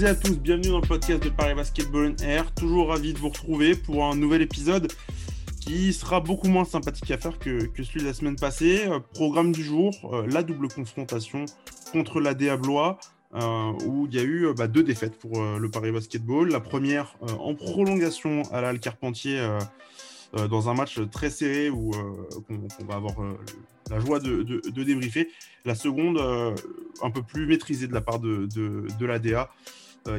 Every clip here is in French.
toutes à tous, bienvenue dans le podcast de Paris Basketball Air. Toujours ravi de vous retrouver pour un nouvel épisode qui sera beaucoup moins sympathique à faire que, celui de la semaine passée. Euh, programme du jour, euh, la double confrontation contre la Blois, euh, où il y a eu bah, deux défaites pour le Paris Basketball. La première en prolongation à la Carpentier dans un match très serré où on, va avoir la joie de, débriefer. La seconde, un peu plus maîtrisée de la part de, de l'ADA,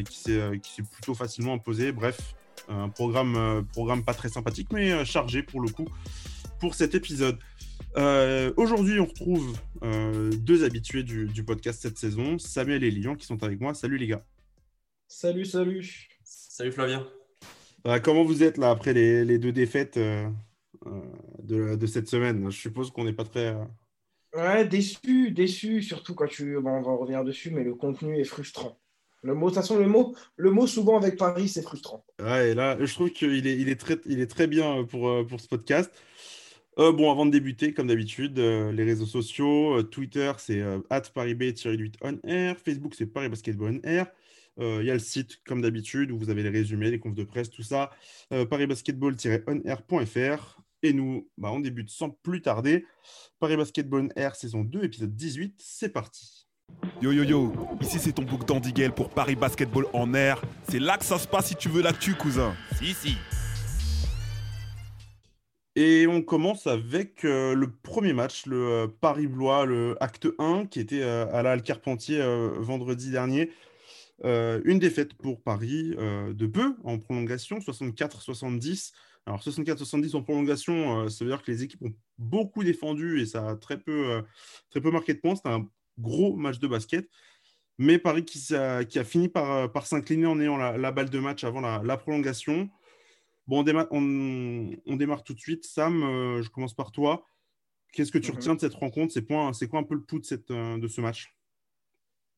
qui s'est plutôt facilement imposée. Bref, un programme, euh, programme pas très sympathique, mais euh, chargé pour le coup pour cet épisode. Euh, aujourd'hui, on retrouve deux habitués du, podcast cette saison, Samuel et Lilian, qui sont avec moi. Salut les gars. Salut, salut. Salut Flavien. comment vous êtes là après les, deux défaites de, cette semaine? Je suppose qu'on n'est pas très. Ouais, déçu, déçu, surtout quand tu. Bon, on va revenir dessus, mais le contenu est frustrant. Le mot, de toute façon, le mot, le mot souvent avec Paris, c'est frustrant. Ouais, là, je trouve qu'il est, il est, très, il est très bien pour, euh, pour ce podcast. Euh, bon, avant de débuter, comme d'habitude, euh, les réseaux sociaux, Twitter, c'est at parisb-8 on air, Facebook, c'est Paris Basketball on air. Il y a le site, comme d'habitude, où vous avez les résumés, les confs de presse, tout ça, parisbasketball-onair.fr. Et nous, bah, on débute sans plus tarder. Paris Basketball on air, saison 2, épisode 18, c'est parti. Yo yo yo, ici c'est ton book d'Andigel pour Paris Basketball en air. C'est là que ça se passe si tu veux l'actu, cousin. Si, si. Et on commence avec euh, le premier match, le euh, Paris-Blois, le acte 1, qui était euh, à la Carpentier vendredi dernier. une défaite pour Paris de peu en prolongation, 64-70. Alors 64-70 en prolongation, ça veut dire que les équipes ont beaucoup défendu et ça a très peu, très peu marqué de points. C'était un gros match de basket. Mais Paris qui, a, qui a fini par, par s'incliner en ayant la, balle de match avant la, prolongation. Bon, on, on, démarre tout de suite. Sam, euh, je commence par toi. Qu'est-ce que tu mhm. retiens de cette rencontre? C'est quoi, quoi un peu le pouls de, cette, euh, de ce match?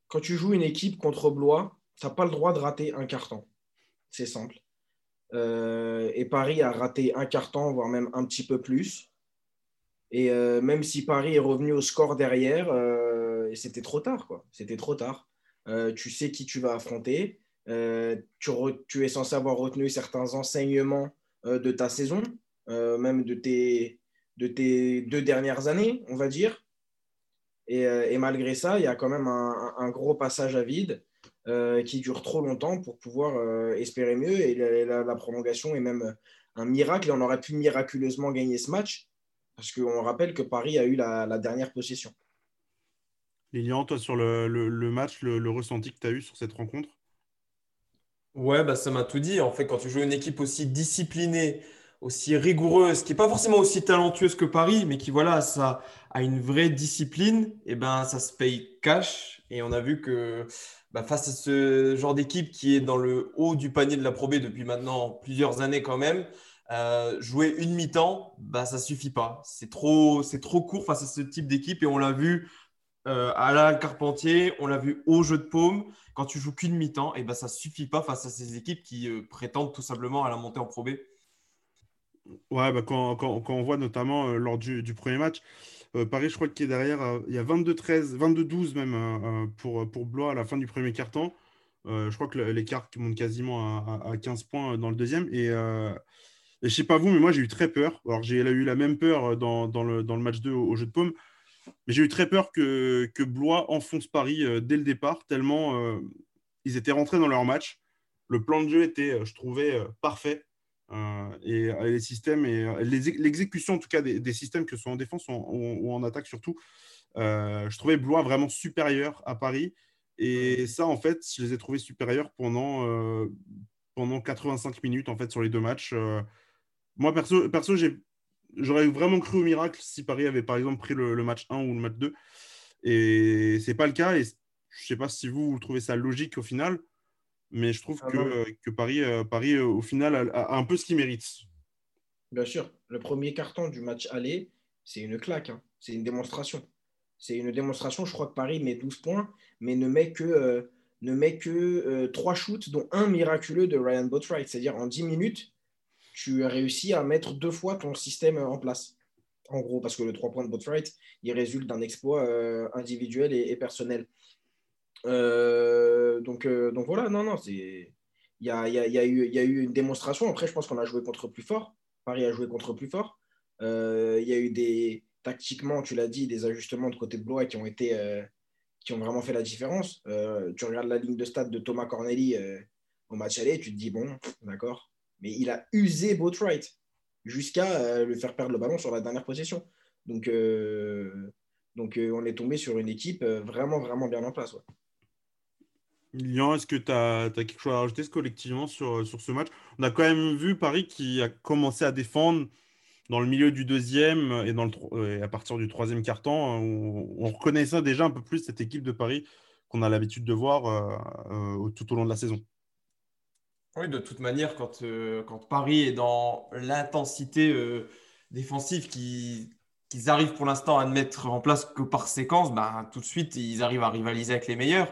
Quand tu joues une équipe contre Blois, tu n'as pas le droit de rater un carton. C'est simple. Euh, et Paris a raté un carton, voire même un petit peu plus. Et même si Paris est revenu au score derrière, c'était trop tard, quoi. C'était trop tard. Euh, tu sais qui tu vas affronter. Euh, tu, es censé avoir retenu certains enseignements euh, de ta saison, même de tes, de tes deux dernières années, on va dire. Et, malgré ça, il y a quand même un, gros passage à vide qui dure trop longtemps pour pouvoir espérer mieux. Et la, prolongation est même un miracle. Et on aurait pu miraculeusement gagner ce match parce qu'on rappelle que Paris a eu la dernière possession. Lilian, toi, sur le, match, le, ressenti que tu as eu sur cette rencontre? Ouais, bah, ça m'a tout dit. En fait, quand tu joues une équipe aussi disciplinée, aussi rigoureuse, qui n'est pas forcément aussi talentueuse que Paris, mais qui voilà, ça a une vraie discipline, et eh ben ça se paye cash. Et on a vu que bah, face à ce genre d'équipe qui est dans le haut du panier de la Pro depuis maintenant plusieurs années quand même, euh, jouer une mi-temps, bah, ça suffit pas. C'est trop, c'est trop court face à ce type d'équipe et on l'a vu euh, la Carpentier, on l'a vu au jeu de paume. Quand tu joues qu'une mi-temps, et eh ben, ça suffit pas face à ces équipes qui euh, prétendent tout simplement à la montée en Pro B. Ouais, bah, quand, on voit notamment euh, lors du, premier match, Paris, je crois qu'il est derrière, il y a 22-13, 22-12 même pour, pour Blois à la fin du premier quart-temps. je crois que l'écart monte quasiment à, 15 points dans le deuxième. Et, je ne sais pas vous, mais moi j'ai eu très peur. Alors j'ai eu la même peur dans, le, dans le match 2 au jeu de paume. Mais j'ai eu très peur que, que Blois enfonce Paris euh, dès le départ, tellement euh, ils étaient rentrés dans leur match. Le plan de jeu était, euh, je trouvais, parfait. et les systèmes et l'exécution en tout cas des, systèmes que ce soit en défense ou en, attaque surtout, je trouvais Blois vraiment supérieur à Paris. Et ça, en fait, je les ai trouvés supérieurs pendant, pendant 85 minutes en fait sur les deux matchs. moi, perso, perso j'ai j'aurais vraiment cru au miracle si Paris avait par exemple pris le, match 1 ou le match 2. Et c'est pas le cas. Et je sais pas si vous, vous trouvez ça logique au final, mais je trouve ah que, que, Paris, euh, Paris euh, au final, a, un peu ce qu'il mérite. Bien sûr. Le premier carton du match aller, c'est une claque. Hein. C'est une démonstration. C'est une démonstration. Je crois que Paris met 12 points, mais ne met que, euh, ne met que 3 shoots, dont un miraculeux de Ryan Botwright. C'est-à-dire en 10 minutes, tu as réussi à mettre deux fois ton système en place. En gros, parce que le 3 points de Botwright, il résulte d'un exploit euh, individuel et, personnel. Euh, donc, euh, donc voilà, non, non. Il y a, y, a, y, a y a eu une démonstration. Après, je pense qu'on a joué contre plus fort. Paris a joué contre plus fort. Il y a eu des, tactiquement, tu l'as dit, des ajustements de côté de Blois qui ont été, qui ont vraiment fait la différence. tu regardes la ligne de stade de Thomas Corneli au match aller, tu te dis, bon, d'accord. Mais il a usé Boatwright jusqu'à le faire perdre le ballon sur la dernière possession. Donc, donc on est tombé sur une équipe vraiment, vraiment bien en place. Ouais. Est-ce que tu as, quelque chose à rajouter collectivement sur, sur ce match? On a quand même vu Paris qui a commencé à défendre dans le milieu du deuxième et, dans le, à partir du troisième quart-temps. On, on, reconnaissait déjà un peu plus cette équipe de Paris qu'on a l'habitude de voir euh, euh, tout au long de la saison. Oui, de toute manière, quand, euh, quand Paris est dans l'intensité défensive qu'ils arrivent pour l'instant à ne mettre en place que par séquence, ben, tout de suite, ils arrivent à rivaliser avec les meilleurs.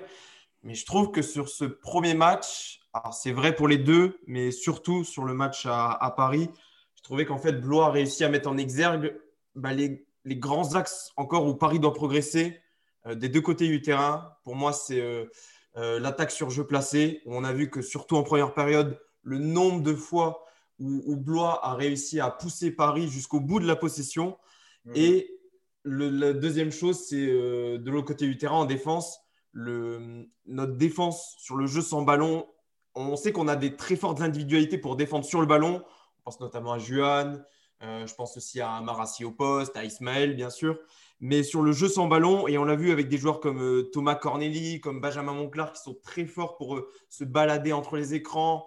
Mais je trouve que sur ce premier match, c'est vrai pour les deux, mais surtout sur le match à, Paris, je trouvais qu'en fait, Blois a réussi à mettre en exergue bah, les, grands axes encore où Paris doit progresser euh, des deux côtés du terrain. Pour moi, c'est euh, euh, l'attaque sur jeu placé, où on a vu que surtout en première période, le nombre de fois où, Blois a réussi à pousser Paris jusqu'au bout de la possession. Mhm. Et la deuxième chose, c'est de l'autre côté du terrain, en défense, le, notre défense sur le jeu sans ballon, on sait qu'on a des très fortes individualités pour défendre sur le ballon. On pense notamment à Juan, euh, je pense aussi à Marassi au poste, à Ismaël, bien sûr. Mais sur le jeu sans ballon, et on l'a vu avec des joueurs comme euh, Thomas Corneli, comme Benjamin Monclar, qui sont très forts pour euh, se balader entre les écrans,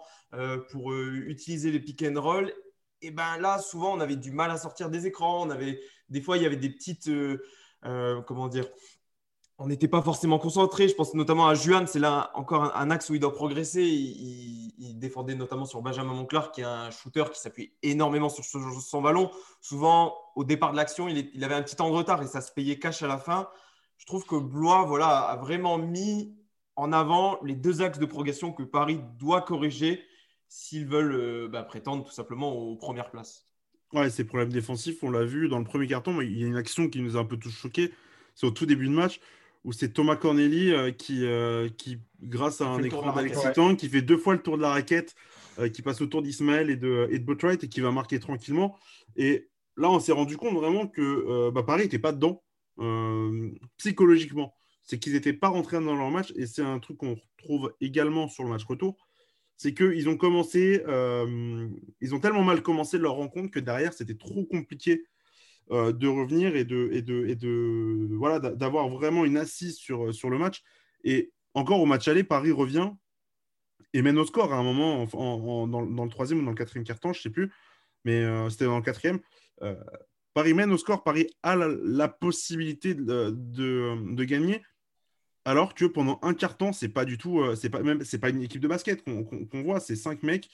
pour utiliser les pick and roll. Et ben là, souvent, on avait du mal à sortir des écrans. On avait, des fois, il y avait des petites, comment dire, on n'était pas forcément concentré. Je pense notamment à Juan, c'est là encore un, axe où il doit progresser. Il, défendait notamment sur Benjamin Monclar, qui est un shooter qui s'appuie énormément sur son ballon. Souvent, au départ de l'action, il, avait un petit temps de retard et ça se payait cash à la fin. Je trouve que Blois voilà, a vraiment mis en avant les deux axes de progression que Paris doit corriger s'ils veulent euh, bah, prétendre tout simplement aux premières places. Ouais, ces problèmes défensifs, on l'a vu dans le premier carton. Il y a une action qui nous a un peu tous choqués. C'est au tout début de match où c'est Thomas Corneli euh, qui, euh, qui, grâce à un écran d'Alexis qui fait deux fois le tour de la raquette, euh, qui passe autour d'Ismaël et de, et de et qui va marquer tranquillement. Et là, on s'est rendu compte vraiment que bah, Paris n'était pas dedans psychologiquement. C'est qu'ils n'étaient pas rentrés dans leur match et c'est un truc qu'on retrouve également sur le match retour. C'est qu'ils ont commencé, ils ont tellement mal commencé leur rencontre que derrière, c'était trop compliqué euh, de revenir et de, et de, et de voilà d'avoir vraiment une assise sur, sur le match. Et encore au match aller, Paris revient et mène au score à un moment dans, le troisième ou dans le quatrième quart-temps, je ne sais plus, mais euh, c'était dans le quatrième. Euh, Paris mène au score, Paris a la, possibilité de, de, gagner, alors que pendant un quart-temps, c'est pas du tout, c'est pas même, c'est pas une équipe de basket qu'on voit, c'est cinq mecs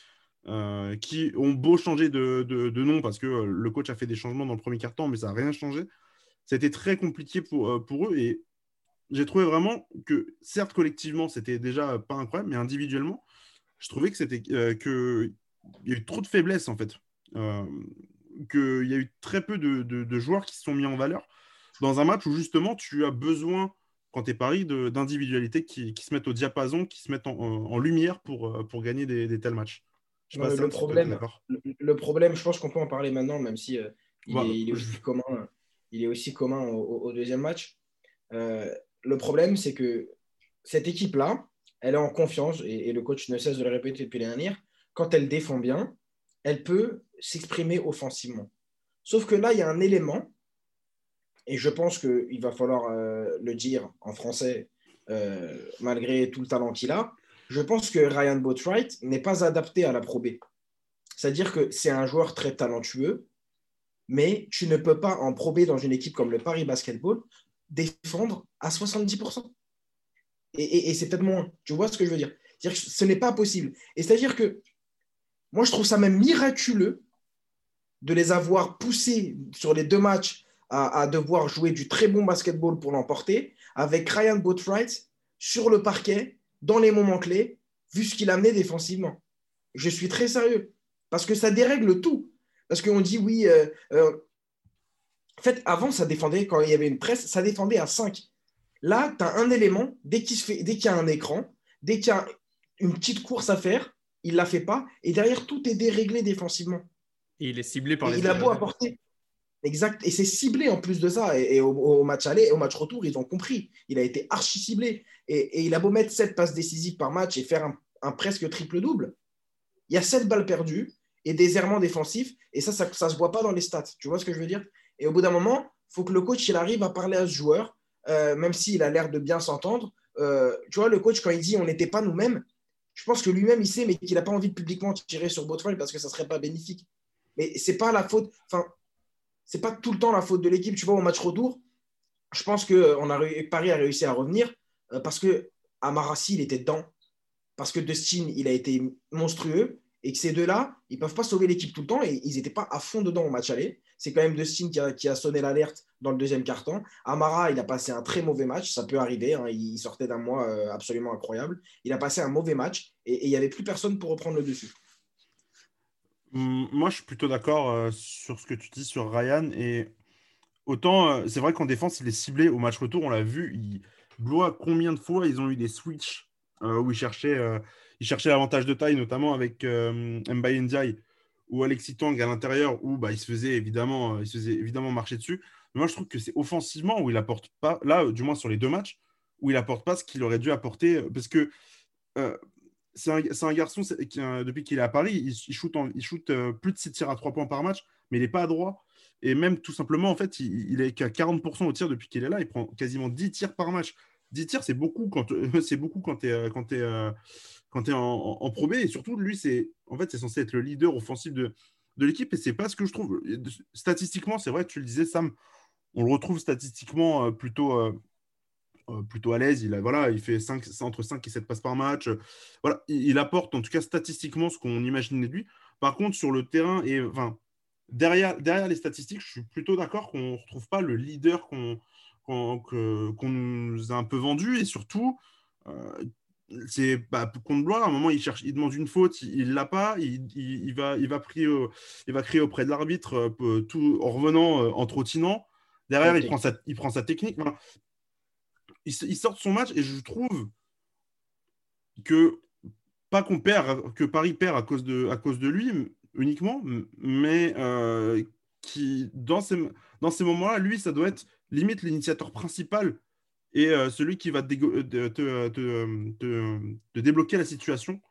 euh, qui ont beau changer de, nom parce que euh, le coach a fait des changements dans le premier quart-temps, mais ça n'a rien changé. C'était très compliqué pour, euh, pour eux et j'ai trouvé vraiment que, certes, collectivement, c'était déjà pas incroyable, mais individuellement, je trouvais que c'était y a eu trop de faiblesses en fait. qu'il y a eu très peu de, joueurs qui se sont mis en valeur dans un match où justement tu as besoin, quand tu es Paris, d'individualités qui, se mettent au diapason, qui se mettent en, lumière pour, gagner des tels matchs le, problème, le, problème, je pense qu'on peut en parler maintenant, même si euh, il, est, aussi commun, il est aussi commun au, deuxième match. Euh, le problème, c'est que cette équipe-là, elle est en confiance, et, le coach ne cesse de le répéter depuis l'année dernière, quand elle défend bien, elle peut s'exprimer offensivement. Sauf que là, il y a un élément, et je pense qu'il va falloir euh, le dire en français, malgré tout le talent qu'il a, je pense que Ryan Boatwright n'est pas adapté à la Pro. C'est-à-dire que c'est un joueur très talentueux, mais tu ne peux pas en Pro B dans une équipe comme le Paris Basketball défendre à 70%. Et, c'est peut-être moins. Tu vois ce que je veux dire, dire que Ce n'est pas possible. Et c'est-à-dire que moi, je trouve ça même miraculeux de les avoir poussés sur les deux matchs à, à devoir jouer du très bon basketball pour l'emporter, avec Ryan Boatwright sur le parquet dans les moments clés, vu ce qu'il a amené défensivement. Je suis très sérieux, parce que ça dérègle tout. Parce qu'on dit, oui, euh, euh, en fait, avant, ça défendait, quand il y avait une presse, ça défendait à 5. Là, tu as un élément, dès qu'il y a un écran, dès qu'il y a une petite course à faire, il ne la fait pas. Et derrière, tout est déréglé défensivement. Et il est ciblé par les Il a beau apporter. Exact. Et c'est ciblé en plus de ça. Et, au, match aller et au match retour, ils ont compris. Il a été archi ciblé. Et, il a beau mettre 7 passes décisives par match et faire un, presque triple-double. Il y a 7 balles perdues et des errements défensifs. Et ça, ça ne se voit pas dans les stats. Tu vois ce que je veux dire? Et au bout d'un moment, il faut que le coach il arrive à parler à ce joueur, euh, même s'il a l'air de bien s'entendre. Euh, tu vois, le coach, quand il dit on n'était pas nous-mêmes, je pense que lui-même, il sait, mais qu'il n'a pas envie de publiquement tirer sur Botfall parce que ça ne serait pas bénéfique. Mais ce n'est pas la faute. Enfin, c'est pas tout le temps la faute de l'équipe. Tu vois, au match retour, je pense que Paris a réussi à revenir euh, parce que Amarassi, il était dedans. Parce que Dustin, il a été monstrueux. Et que ces deux-là, ils ne peuvent pas sauver l'équipe tout le temps. Et ils n'étaient pas à fond dedans au match aller. C'est quand même Dustin qui a, qui a sonné l'alerte dans le deuxième carton. Amara, il a passé un très mauvais match. Ça peut arriver. Hein. Il sortait d'un mois euh, absolument incroyable. Il a passé un mauvais match. Et il n'y avait plus personne pour reprendre le dessus. Moi, je suis plutôt d'accord euh, sur ce que tu dis sur Ryan. Et autant, euh, c'est vrai qu'en défense, il est ciblé au match retour. On l'a vu. Il... Blois, combien de fois ils ont eu des switches euh, où ils cherchaient, l'avantage de taille, notamment avec Mbaye Ndiaye ou Alexis Tang à l'intérieur, où bah, il, se faisait évidemment, se évidemment marcher dessus. Mais moi, je trouve que c'est offensivement où il apporte pas, là, du moins sur les deux matchs, où il apporte pas ce qu'il aurait dû apporter. Parce que c'est un, garçon qui, depuis qu'il est à Paris, il, il shoot, il euh, plus de 6 tirs à 3 points par match, mais il n'est pas à droit. Et même tout simplement, en fait, il, est qu'à 40% au tir depuis qu'il est là. Il prend quasiment 10 tirs par match. 10 tirs, c'est beaucoup quand c'est beaucoup quand tu es, quand quand en, en. Et surtout, lui, c'est en fait, c'est censé être le leader offensif de, de l'équipe. Et c'est pas ce que je trouve. Statistiquement, c'est vrai, tu le disais, Sam, on le retrouve statistiquement euh, plutôt euh, euh, plutôt à l'aise. Il, a, voilà, il fait 5, entre 5 et 7 passes par match. Voilà, il, apporte en tout cas statistiquement ce qu'on imaginait de lui. Par contre, sur le terrain, et enfin, derrière, derrière les statistiques, je suis plutôt d'accord qu'on ne retrouve pas le leader qu'on nous a un peu vendu. Et surtout, euh, c'est bah, contre Blois, à un moment, il, cherche, il demande une faute, il ne l'a pas, il, il, va, il, va prier, il va crier auprès de l'arbitre euh, tout en revenant, en trottinant. Derrière, il prend, sa, il prend sa technique il, sort son match et je trouve que pas qu'on perd, que Paris perd à cause de, lui uniquement, mais euh, qui dans ces, moments-là, lui, ça doit être limite l'initiateur principal et euh, celui qui va te, débloquer la situation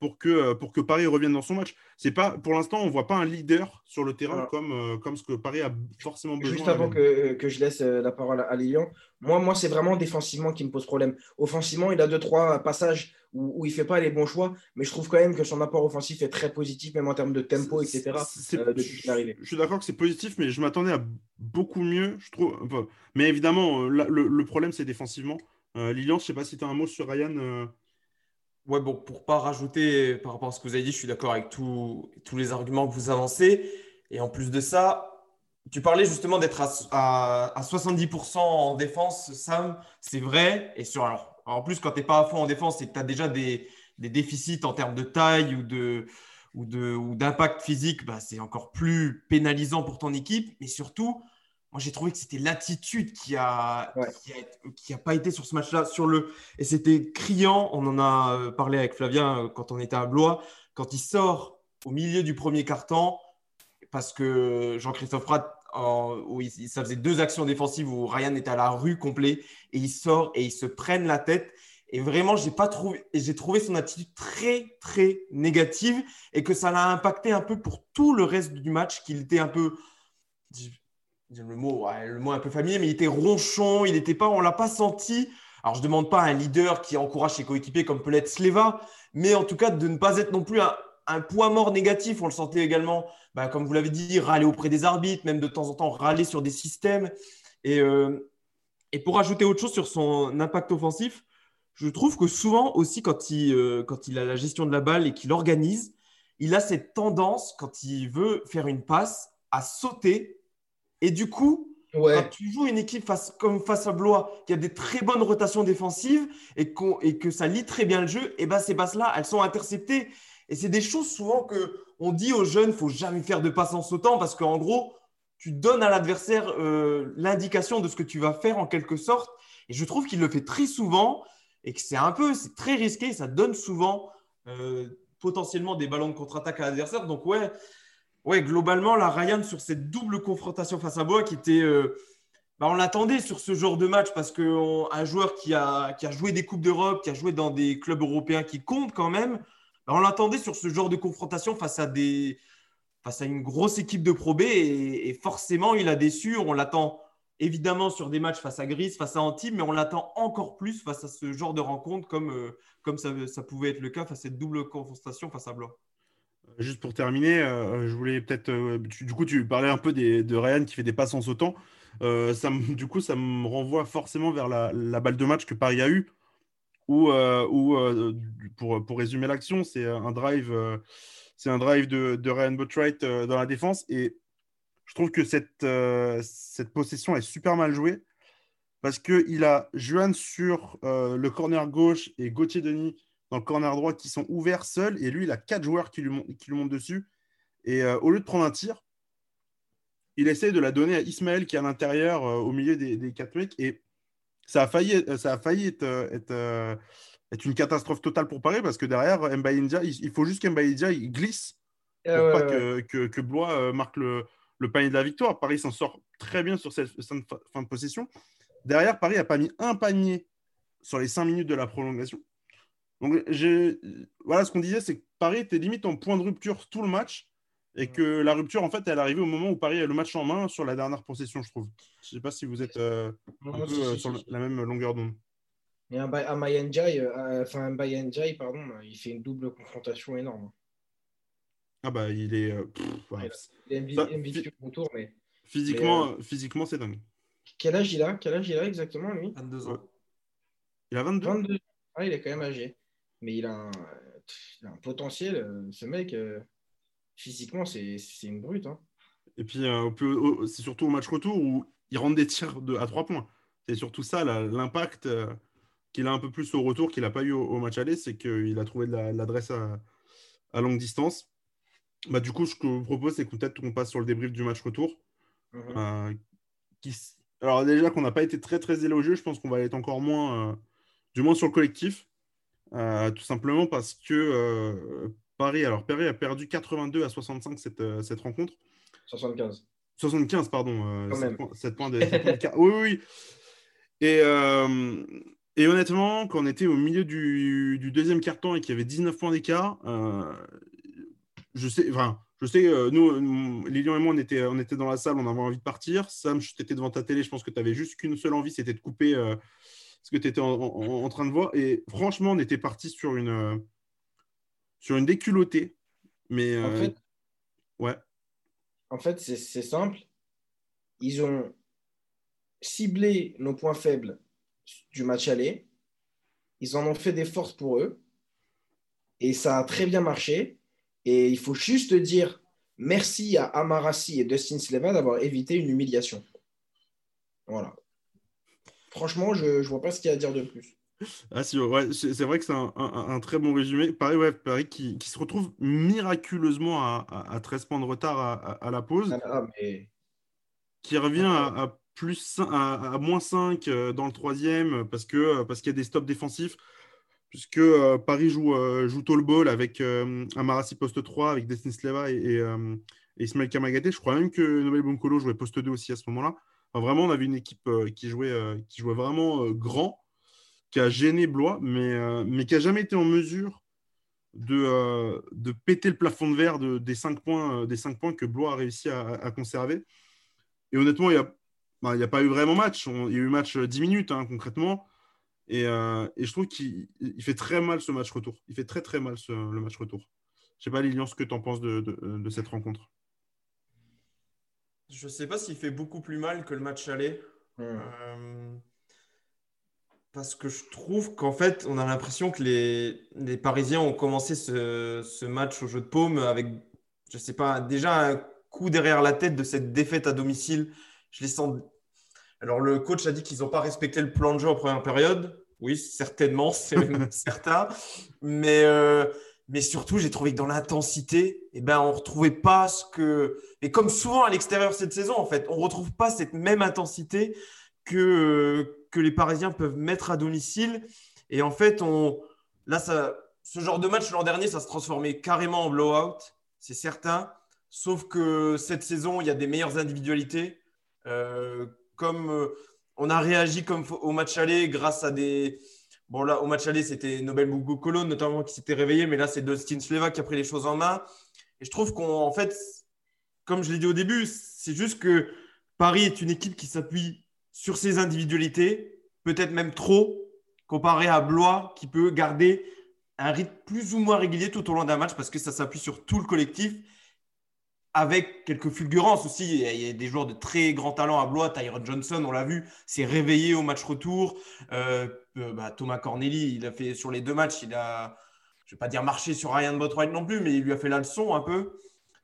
pour que, euh, pour que Paris revienne dans son match. C'est pas, pour l'instant, on ne voit pas un leader sur le terrain comme, euh, comme ce que Paris a forcément besoin. Juste avant que, que, je laisse euh, la parole à Lilian, moi, moi c'est vraiment défensivement qui me pose problème. Offensivement, il a deux, trois passages où, où il ne fait pas les bons choix, mais je trouve quand même que son apport offensif est très positif, même en termes de tempo, etc. je, suis d'accord que c'est positif, mais je m'attendais à beaucoup mieux, je trouve. mais évidemment, le, le, problème, c'est défensivement. Lilian, je ne sais pas si tu as un mot sur Ryan. Ouais, bon, pour pas rajouter par rapport à ce que vous avez dit, je suis d'accord avec tous les arguments que vous avancez. Et en plus de ça, tu parlais justement d'être à, à, 70% en défense, Sam, c'est vrai. Et sur, alors, en plus, quand tu n'es pas à fond en défense et que tu as déjà des, des, déficits en termes de taille ou de ou d'impact physique, bah, c'est encore plus pénalisant pour ton équipe. Mais surtout, moi, j'ai trouvé que c'était l'attitude qui a, qui, a, pas été sur ce match-là. Sur le et c'était criant. On en a euh, parlé avec Flavien euh, quand on était à Blois. Quand il sort au milieu du premier quart-temps, parce que Jean-Christophe Pratt, où ça faisait deux actions défensives où Ryan était à la rue complet et il sort et ils se prennent la tête. Et vraiment, j'ai pas trouvé, j'ai trouvé son attitude très très négative et que ça l'a impacté un peu pour tout le reste du match, qu'il était un peu le mot, un peu familier, mais il était ronchon, il était pas, on l'a pas senti. Alors je demande pas un leader qui encourage ses coéquipiers comme peut l'être Sleva, mais en tout cas de ne pas être non plus un, point mort négatif. On le sentait également, bah, comme vous l'avez dit, râler auprès des arbitres, même de temps en temps râler sur des systèmes. Et, euh, et pour ajouter autre chose sur son impact offensif, je trouve que souvent aussi quand il, euh, quand il a la gestion de la balle et qu'il organise, il a cette tendance, quand il veut faire une passe, à sauter et du coup, quand tu joues une équipe face, comme face à Blois, qui a des très bonnes rotations défensives et, et que ça lit très bien le jeu, et ben ces passes-là, elles sont interceptées. Et c'est des choses souvent que on dit aux jeunes, faut jamais faire de passes en sautant parce qu'en gros, tu donnes à l'adversaire euh, l'indication de ce que tu vas faire en quelque sorte. Et je trouve qu'il le fait très souvent et que c'est un peu, c'est très risqué. Ça donne souvent potentiellement des ballons de contre-attaque à l'adversaire. Donc, ouais, ouais, globalement, la Ryan, sur cette double confrontation face à Bois, qui était. Bah, on l'attendait sur ce genre de match parce qu'un joueur qui a, qui a joué des Coupes d'Europe, qui a joué dans des clubs européens qui comptent quand même, bah, on l'attendait sur ce genre de confrontation face à, des, face une grosse équipe de Pro B et, forcément il a déçu. On l'attend évidemment sur des matchs face à Gris, face à Antibes, mais on l'attend encore plus face à ce genre de rencontre comme, euh, comme ça, ça, pouvait être le cas face à cette double confrontation face à Blois. Juste pour terminer, euh, je voulais peut-être. Euh, du coup, tu parlais un peu de Ryan qui fait des passes en sautant. Euh, du coup, ça me renvoie forcément vers la, balle de match que Paris a eue, où, pour, résumer l'action, c'est un drive, c'est un drive de, de Ryan Botwright dans la défense. Et je trouve que cette, cette possession est super mal jouée parce qu'il a Juan sur le corner gauche et Gauthier Denis dans le corner droit qui sont ouverts seuls. Et lui, il a quatre joueurs qui lui, qui lui montent dessus. Et au lieu de prendre un tir, il essaie de la donner à Ismaël qui est à l'intérieur, euh, au milieu des, quatre mecs. Et ça a failli, ça a failli être, euh, être, une catastrophe totale pour Paris parce que derrière, Mbaïndia, il, faut juste qu'Mbaïndia il glisse pour pas Que, que, Blois euh, marque le, le, panier de la victoire. Paris s'en sort très bien sur cette fin de possession. Derrière, Paris n'a pas mis un panier sur les cinq minutes de la prolongation. Donc, voilà ce qu'on disait, c'est que Paris était limite en point de rupture tout le match. Et que la rupture, en fait, elle arrivée au moment où Paris a le match en main sur la dernière possession, je trouve. Je ne sais pas si vous êtes euh, un peu euh, sur la même longueur d'onde. Mais un Bayenjai, euh, enfin un pardon, il fait une double confrontation énorme. Ah bah il est. il est MVP retour, mais. Physiquement, physiquement c'est dingue. Quel âge il a? Quel âge il a exactement lui? 22 ans. Il a 22. 22. Ah, il est quand même âgé. Mais il a un, il a un potentiel, ce mec physiquement, c'est une brute. Hein. Et puis, euh, c'est surtout au match retour où il rentre des tirs de, à trois points. C'est surtout ça, l'impact euh, qu'il a un peu plus au retour qu'il n'a pas eu au, match aller, c'est qu'il a trouvé de l'adresse à, longue distance. Bah, du coup, ce que je vous propose, c'est qu'on peut-être qu'on passe sur le débrief du match retour. Mhm. Euh, alors déjà qu'on n'a pas été très très élogieux, je pense qu'on va être encore moins, du moins sur le collectif, tout simplement parce que Paris, alors Paris a perdu 82 à 65 cette, euh, cette rencontre. 75. 75, pardon. 7 euh, points, de, Oui, oui. Et, euh, et, honnêtement, quand on était au milieu du, du deuxième carton et qu'il y avait 19 points d'écart, je sais, enfin, je sais, nous, Lilian et moi, on était, on était dans la salle, on avait envie de partir. Sam, tu étais devant ta télé, je pense que tu avais juste qu'une seule envie, c'était de couper ce que tu étais en, en, train de voir. Et franchement, on était parti sur une sur une déculottée. Mais en euh, fait, ouais. En fait, c'est simple. Ils ont ciblé nos points faibles du match aller. Ils en ont fait des forces pour eux. Et ça a très bien marché. Et il faut juste dire merci à Amarasi et Dustin Sleva d'avoir évité une humiliation. Voilà. Franchement, je ne vois pas ce qu'il y a à dire de plus. Ah si, ouais, c'est vrai que c'est un, très bon résumé. Paris, ouais, Paris qui, qui se retrouve miraculeusement à, à, 13 points de retard à, la pause. Ah, mais... Qui revient à, plus à, moins 5 euh, dans le troisième parce qu'il euh, parce qu'il y a des stops défensifs. Puisque euh, Paris joue, joue tall ball avec Amarasi poste 3, avec Destin Sleva et, et, Ismaël Kamagaté. Je crois même que Nobel Bonkolo jouait poste 2 aussi à ce moment-là. Vraiment, on avait une équipe qui, jouait, qui jouait vraiment grand qui a gêné Blois, mais, euh, mais qui n'a jamais été en mesure de, euh, de péter le plafond de verre de, des, cinq points, euh, des cinq points que Blois a réussi à, conserver. Et honnêtement, il n'y a, bah, a, pas eu vraiment match. il y a eu match 10 minutes, hein, concrètement. Et, et, je trouve qu'il fait très mal ce match retour. Il fait très très mal ce, le match retour. Je sais pas, Lilian, ce que tu en penses de, de, cette rencontre. Je ne sais pas s'il fait beaucoup plus mal que le match aller. Hmm parce que je trouve qu'en fait, on a l'impression que les, les, Parisiens ont commencé ce, ce, match au jeu de paume avec, je sais pas, déjà un coup derrière la tête de cette défaite à domicile. Je les sens. Alors, le coach a dit qu'ils n'ont pas respecté le plan de jeu en première période. Oui, certainement, c'est certain. Mais, euh, mais surtout, j'ai trouvé que dans l'intensité, eh ben, on ne retrouvait pas ce que. Et comme souvent à l'extérieur cette saison, en fait, on ne retrouve pas cette même intensité que que les Parisiens peuvent mettre à domicile. Et en fait, on, là, ça, ce genre de match l'an dernier, ça se transformait carrément en blowout, c'est certain. Sauf que cette saison, il y a des meilleures individualités. Euh, comme euh, on a réagi comme au match aller grâce à des. Bon, là, au match aller, c'était Nobel Bougou notamment, qui s'était réveillé. Mais là, c'est Dustin Sleva qui a pris les choses en main. Et je trouve qu'en fait, comme je l'ai dit au début, c'est juste que Paris est une équipe qui s'appuie sur ses individualités, peut-être même trop, comparé à Blois, qui peut garder un rythme plus ou moins régulier tout au long d'un match parce que ça s'appuie sur tout le collectif avec quelques fulgurances aussi. Il y a des joueurs de très grand talent à Blois. Tyron Johnson, on l'a vu, s'est réveillé au match retour. Euh, euh, bah, Thomas Corneli, il a fait sur les deux matchs, il a, je ne vais pas dire marché sur Ryan Botwright non plus, mais il lui a fait la leçon un peu.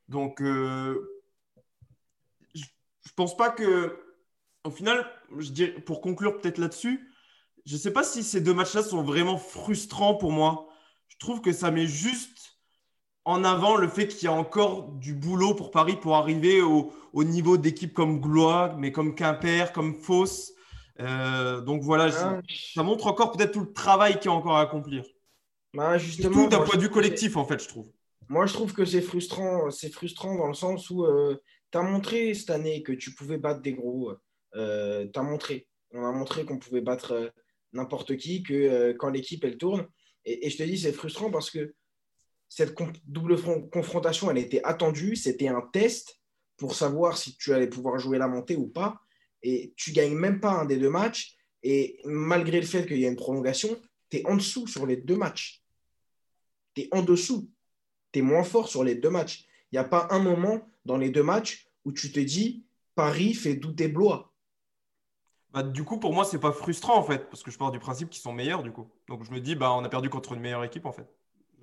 Donc, euh, je ne pense pas que, au final, pour conclure peut-être là-dessus, je ne sais pas si ces deux matchs-là sont vraiment frustrants pour moi je trouve que ça met juste en avant le fait qu'il y a encore du boulot pour Paris pour arriver au, niveau d'équipes comme Gloire, mais comme Quimper, comme Fos. Euh, donc voilà, ah, ça montre encore peut-être tout le travail qu'il y a encore à accomplir. Bah, justement, tout d'un point de vue collectif, en fait, je trouve. Moi, je trouve que c'est frustrant. C'est frustrant dans le sens où euh, tu as montré cette année que tu pouvais battre des gros. Euh, tu as montré. On a montré qu'on pouvait battre euh, n'importe qui, que quand l'équipe, elle tourne, et, je te dis, c'est frustrant parce que cette double confrontation, elle était attendue. C'était un test pour savoir si tu allais pouvoir jouer la montée ou pas. Et tu gagnes même pas un des deux matchs. Et malgré le fait qu'il y a une prolongation, tu es en dessous sur les deux matchs. Tu es en dessous. Tu es moins fort sur les deux matchs. Il n'y a pas un moment dans les deux matchs où tu te dis Paris fait douter Blois. Bah, du coup, pour moi, c'est pas frustrant en fait, parce que je pars du principe qu'ils sont meilleurs du coup. Donc je me dis, bah, on a perdu contre une meilleure équipe en fait.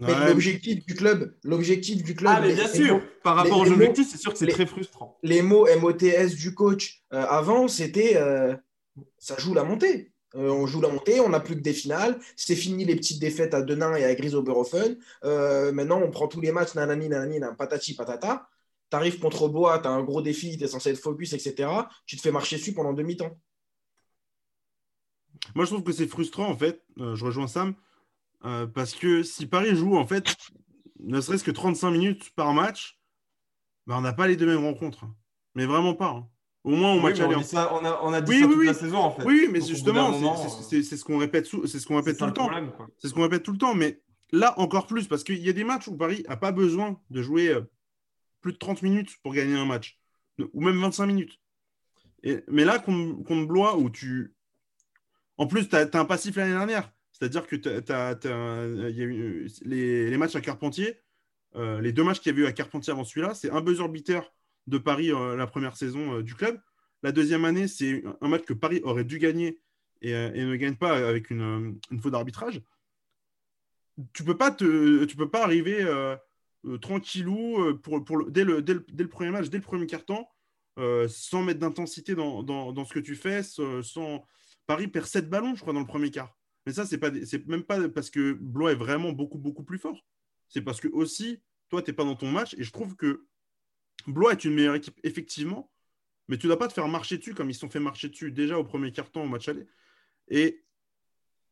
L'objectif du club, l'objectif du club. Ah, mais bien sûr, par rapport aux objectifs, c'est sûr que c'est très frustrant. Les mots MOTS du coach euh, avant, c'était euh, ça joue la montée. Euh, on joue la montée, on n'a plus que des finales. C'est fini les petites défaites à Denain et à Gris Oberhofen. maintenant, on prend tous les matchs, nanani, nanani, patati, patata. Tu arrives contre Bois, tu as un gros défi, tu es censé être focus, etc. Tu te fais marcher dessus pendant demi-temps. Moi, je trouve que c'est frustrant, en fait. Euh, je rejoins Sam. Euh, parce que si Paris joue, en fait, ne serait-ce que 35 minutes par match, bah, on n'a pas les deux mêmes rencontres. Mais vraiment pas. Hein. Au moins, au match aller. On, ça, on, a, on a dit oui, ça toute la saison, en fait. Oui, mais justement, c'est ce qu'on répète, c'est ce qu'on répète tout le, temps. C'est ce qu'on répète tout le temps. Mais là, encore plus, parce qu'il y a des matchs où Paris n'a pas besoin de jouer euh, plus de 30 minutes pour gagner un match. Ou même 25 minutes. Et, mais là, contre, contre Blois, où tu, en plus, tu as, un passif l'année dernière. C'est-à-dire que les, matchs à Carpentier, euh, les deux matchs qu'il y avait eu à Carpentier avant celui-là, c'est un buzzer beater de Paris euh, la première saison euh, du club. La deuxième année, c'est un match que Paris aurait dû gagner et, ne gagne pas avec une, faute d'arbitrage. Tu peux peux pas arriver tranquillou pour, pour dès, le, dès, le, premier match, dès le premier carton, sans mettre d'intensité dans, dans, ce que tu fais, sans, Paris perd 7 ballons, je crois, dans le premier quart. Mais ça, c'est pas, c'est même pas parce que Blois est vraiment beaucoup, beaucoup plus fort. C'est parce que aussi, toi, tu n'es pas dans ton match. Et je trouve que Blois est une meilleure équipe, effectivement. Mais tu dois pas te faire marcher dessus comme ils se sont fait marcher dessus déjà au premier quart-temps au match aller. Et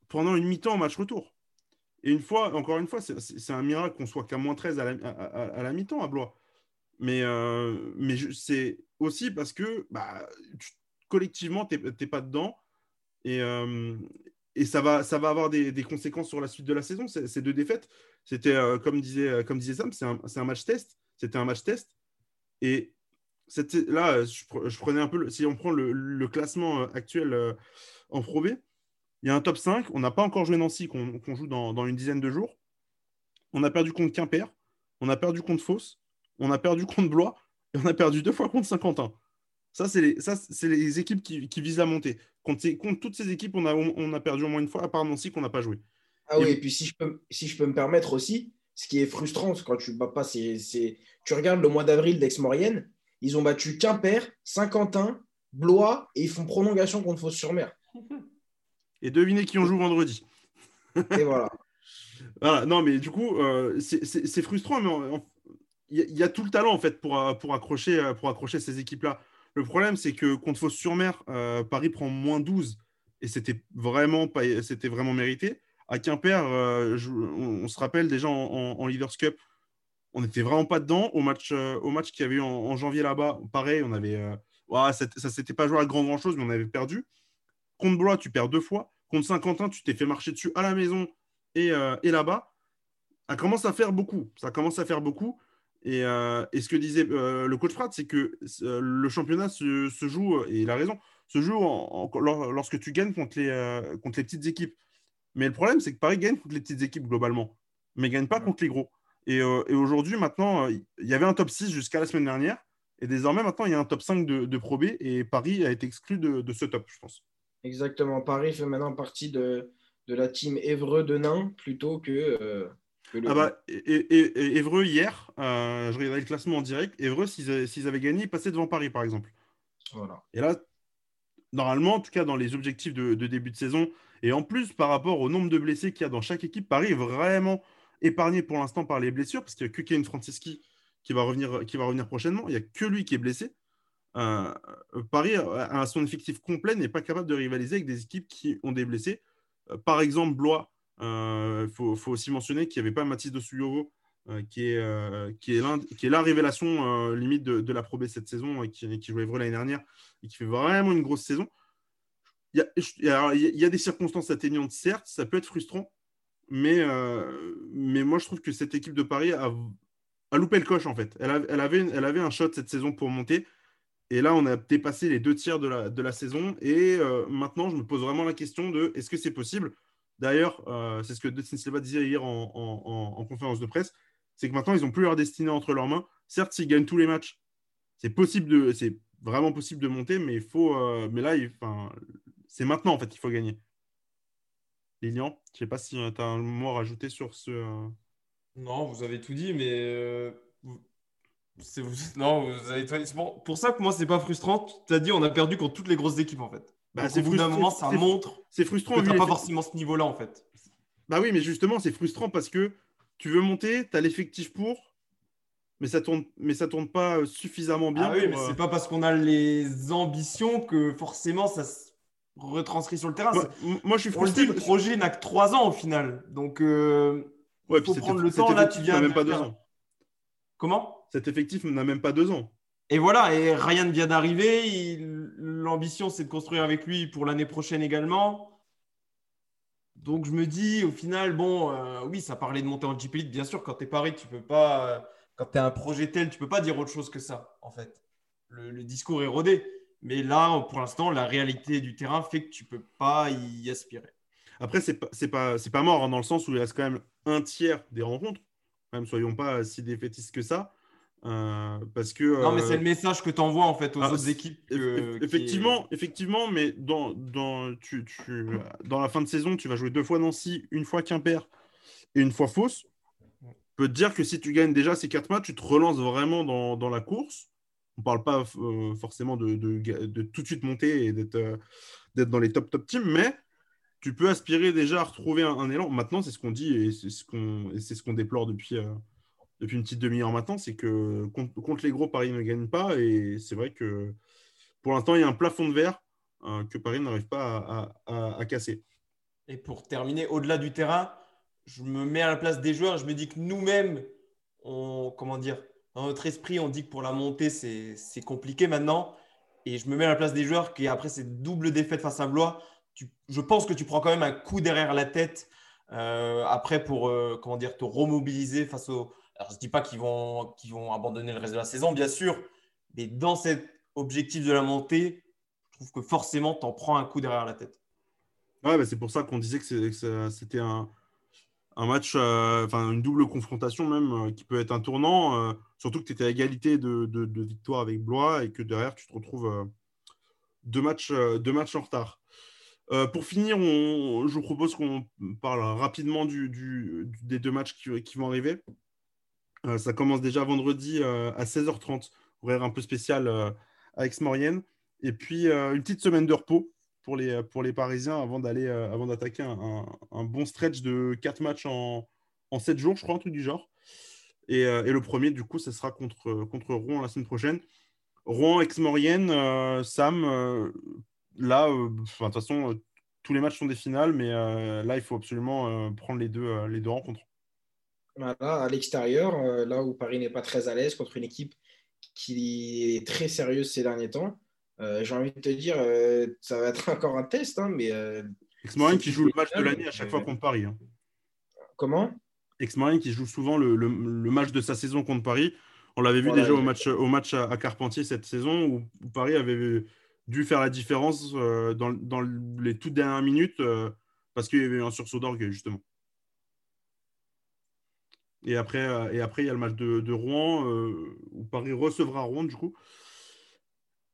pendant une mi-temps au match retour. Et une fois, encore une fois, c'est un miracle qu'on soit qu'à moins 13 à la, mi-temps à Blois. Mais, euh, mais c'est aussi parce que bah, collectivement, tu n'es pas dedans. Et, euh, et ça, va, ça va avoir des, conséquences sur la suite de la saison. Ces deux défaites, c'était, euh, comme, disait, euh, comme disait Sam, c'est un, un, match test. C'était un match test. Et là, je, je, prenais un peu, si on prend le, classement actuel en Pro il y a un top 5. On n'a pas encore joué Nancy, qu'on joue dans, dans, une dizaine de jours. On a perdu contre Quimper. On a perdu contre Fos. On a perdu contre Blois. Et on a perdu deux fois contre Saint-Quentin. Ça, c'est les, les, équipes qui, qui, visent la montée. Contre, contre, toutes ces équipes, on a, on a perdu au moins une fois, à part Nancy qu'on n'a pas joué. Ah oui, et puis si je, peux, si je peux me permettre aussi, ce qui est frustrant, quand tu bats pas, c'est, tu regardes le mois d'avril d'Aix-Maurienne, ils ont battu Quimper, Saint-Quentin, Blois, et ils font prolongation contre Fos-sur-Mer. Et devinez qui on joue vendredi. et voilà. voilà. Non, mais du coup, euh, c'est frustrant, mais il y, a tout le talent en fait pour, pour, accrocher, pour accrocher ces équipes-là. Le problème, c'est que contre Fos-sur-Mer, euh, Paris prend moins 12 et c'était vraiment, pas, vraiment mérité. À Quimper, on, se rappelle déjà en, Leaders Cup, on n'était vraiment pas dedans. Au match, au match qu'il y avait eu en, janvier là-bas, pareil, on avait. ça ne s'était pas joué à grand, grand chose, mais on avait perdu. Contre Blois, tu perds deux fois. Contre Saint-Quentin, tu t'es fait marcher dessus à la maison et, et là-bas. Ça commence à faire beaucoup. Ça commence à faire beaucoup. Et, euh, ce que disait euh, le coach Pratt, c'est que euh, le championnat se, joue, et il a raison, se joue lorsque tu gagnes contre les, contre les petites équipes. Mais le problème, c'est que Paris gagne contre les petites équipes globalement, mais ne gagne pas contre les gros. Et, aujourd'hui, maintenant, il y avait un top 6 jusqu'à la semaine dernière. Et désormais, maintenant, il y a un top 5 de, de Pro B et Paris a été exclu de, ce top, je pense. Exactement. Paris fait maintenant partie de, de la team Évreux de Nain plutôt que, ah bah, et, Évreux, hier, euh, je regardais le classement en direct. Évreux, s'ils avaient gagné, ils passaient devant Paris, par exemple. Voilà. Et là, normalement, en tout cas dans les objectifs de, début de saison, et en plus par rapport au nombre de blessés qu'il y a dans chaque équipe, Paris est vraiment épargné pour l'instant par les blessures, parce qu'il n'y a que Kane Franceschi qui va revenir, qui va revenir prochainement. Il n'y a que lui qui est blessé. Euh, Paris, à son effectif complet, n'est pas capable de rivaliser avec des équipes qui ont des blessés. Euh, par exemple, Blois il euh, faut, aussi mentionner qu'il n'y avait pas Mathis de Suyovo, euh, qui, est, euh, qui, est qui est la révélation limite de, la Pro B cette saison, et qui, jouait vrai l'année dernière et qui fait vraiment une grosse saison. Il y, a, des circonstances atteignantes, certes, ça peut être frustrant, mais, mais moi je trouve que cette équipe de Paris a, a loupé le coche en fait. Elle, elle, avait, elle avait un shot cette saison pour monter. Et là, on a dépassé les deux tiers de la, de la saison. Et maintenant, je me pose vraiment la question de est-ce que c'est possible D'ailleurs, euh, c'est ce que Dustin Silva disait hier en, conférence de presse, c'est que maintenant, ils n'ont plus leur destinée entre leurs mains. Certes, s'ils gagnent tous les matchs, c'est possible c'est vraiment possible de monter, mais faut, euh, mais là, c'est maintenant en fait qu'il faut gagner. Lilian, je ne sais pas si tu as un mot à rajouter sur ce. Euh, non, vous avez tout dit, mais non, vous avez pour ça que moi, c'est pas frustrant. Tu as dit, on a perdu contre toutes les grosses équipes en fait. Bah, c'est bout d'un moment, ça montre. C'est frustrant. Tu pas forcément ce niveau-là, en fait. Bah oui, mais justement, c'est frustrant parce que tu veux monter, tu as l'effectif pour, mais ça tourne, mais ça tourne pas suffisamment bien. Ah oui, mais c'est pas parce qu'on a les ambitions que forcément ça se retranscrit sur le terrain. Moi, je suis frustré. le projet n'a que trois ans au final, donc euh, ouais, faut prendre le temps. Là, tu viens. même pas deux ans. Comment? Cet effectif n'a même pas deux ans. Et voilà, et Ryan vient d'arriver. L'ambition, c'est de construire avec lui pour l'année prochaine également. Donc je me dis, au final, bon, euh, oui, ça parlait de monter en GP Bien sûr, quand tu es Paris, tu peux pas. Quand tu as un projet tel, tu peux pas dire autre chose que ça, en fait. Le, discours est rodé. Mais là, pour l'instant, la réalité du terrain fait que tu peux pas y aspirer. Après, c'est pas, pas, pas mort, hein, dans le sens où il reste quand même un tiers des rencontres. Même soyons pas si défaitistes que ça. Euh, parce que, non, mais c'est le euh, message que tu envoies en fait aux ah, autres équipes. effectivement, effectivement, mais dans, dans, tu, tu, dans la fin de saison, tu vas jouer deux fois Nancy, une fois Quimper et une fois Fausse. Je peux te dire que si tu gagnes déjà ces quatre matchs, tu te relances vraiment dans, dans la course. On ne parle pas euh, forcément de, de, de, tout de suite monter et d'être d'être dans les top top teams, mais tu peux aspirer déjà à retrouver un, élan. Maintenant, c'est ce qu'on dit et c'est ce qu'on ce qu'on déplore depuis depuis une petite demi-heure maintenant, c'est que contre, les gros, Paris ne gagne pas. Et c'est vrai que pour l'instant, il y a un plafond de verre euh, que Paris n'arrive pas à, casser. Et pour terminer, au-delà du terrain, je me mets à la place des joueurs. Je me dis que nous-mêmes, comment dire, dans notre esprit, on dit que pour la montée, c'est compliqué maintenant. Et je me mets à la place des joueurs qui, après cette double défaite face à Blois, je pense que tu prends quand même un coup derrière la tête euh, après pour euh, comment dire, te remobiliser face aux, alors, je ne dis pas qu'ils vont, abandonner le reste de la saison, bien sûr, mais dans cet objectif de la montée, je trouve que forcément, tu en prends un coup derrière la tête. Ouais, c'est pour ça qu'on disait que c'était un, match, euh, enfin une double confrontation même, euh, qui peut être un tournant, euh, surtout que tu étais à égalité de, victoire avec Blois et que derrière, tu te retrouves deux, matchs, en retard. pour finir, je vous propose qu'on parle rapidement des deux matchs qui vont arriver. Euh, ça commence déjà vendredi euh, à 16h30, horaire un peu spécial euh, à Aix-Maurienne. Et puis une petite semaine de repos pour les, Parisiens avant d'attaquer un, bon stretch de 4 matchs en, en 7 jours, je crois, un du genre. Et, le premier, du coup, ça sera contre, Rouen la semaine prochaine. Rouen, Aix-Maurienne, Sam, là, de toute façon, tous les matchs sont des finales, mais là, il faut absolument prendre les deux rencontres. Voilà, à l'extérieur, là où Paris n'est pas très à l'aise contre une équipe qui est très sérieuse ces derniers temps. J'ai envie de te dire, ça va être encore un test, hein, mais. Ex-Marine qui joue le match de l'année à chaque fois contre Paris. Hein. Comment? Ex-Marine qui joue souvent le, match de sa saison contre Paris. On l'avait vu déjà au match, au match à, Carpentier cette saison où, Paris avait dû faire la différence euh, dans, les toutes dernières minutes euh, parce qu'il y avait eu un sursaut d'orgueil, justement. Et après, euh, et après, il y a le match de, Rouen où Paris recevra Rouen, du coup.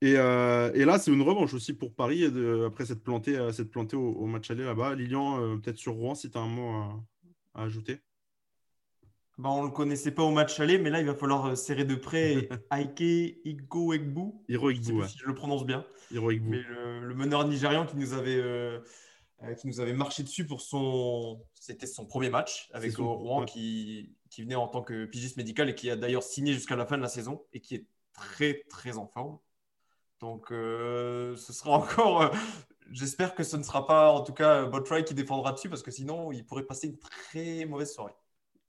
Et, là, c'est une revanche aussi pour Paris après cette plantée, cette plantée au, match aller là-bas. Lilian, peut-être sur Rouen, si tu as un mot à ajouter. Bah, on ne le connaissait pas au match aller, mais là, il va falloir euh, serrer de près Aike Igbo Egbu. Hiro Igbu, si je le prononce bien. Hiro. Mais le, meneur nigérian qui nous avait, euh, euh, qui nous avait marché dessus pour son. C'était son premier match avec Rouen qui, qui venait en tant que pigiste médical et qui a d'ailleurs signé jusqu'à la fin de la saison et qui est très, très en forme. Donc, ce sera encore. J'espère que ce ne sera pas, en tout cas, Botry qui défendra dessus parce que sinon, il pourrait passer une très mauvaise soirée.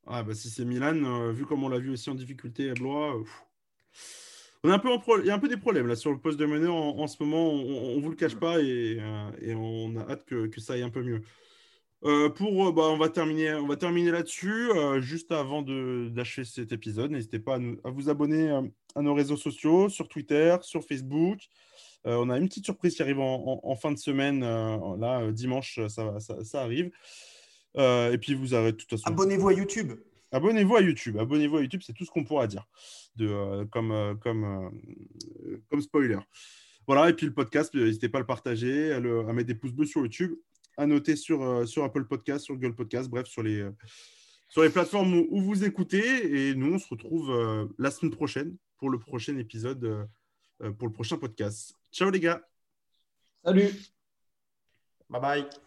Ah, bah, si c'est Milan, euh, vu comme on l'a vu aussi en difficulté à Blois, euh, on un peu il y a un peu des problèmes là sur le poste de meneur en, ce moment. On, ne vous le cache pas et, euh, on a hâte que, ça aille un peu mieux. pour, bah, on va terminer, on va terminer là-dessus. juste avant d'achever cet épisode, n'hésitez pas à, vous abonner à nos réseaux sociaux, sur Twitter, sur Facebook. on a une petite surprise qui arrive en, fin de semaine. là, dimanche, ça, ça arrive. Euh, et puis vous de toute façon. Abonnez-vous à YouTube. Abonnez-vous à YouTube. Abonnez-vous à YouTube, c'est tout ce qu'on pourra dire de, euh, comme, euh, comme, comme spoiler. Voilà, et puis le podcast, n'hésitez pas à le partager, à, mettre des pouces bleus sur YouTube, à noter sur, sur Apple Podcast, sur Google Podcast, bref, sur les, sur les plateformes où, vous écoutez. Et nous, on se retrouve la semaine prochaine pour le prochain épisode, pour le prochain podcast. Ciao les gars. Salut. Bye bye.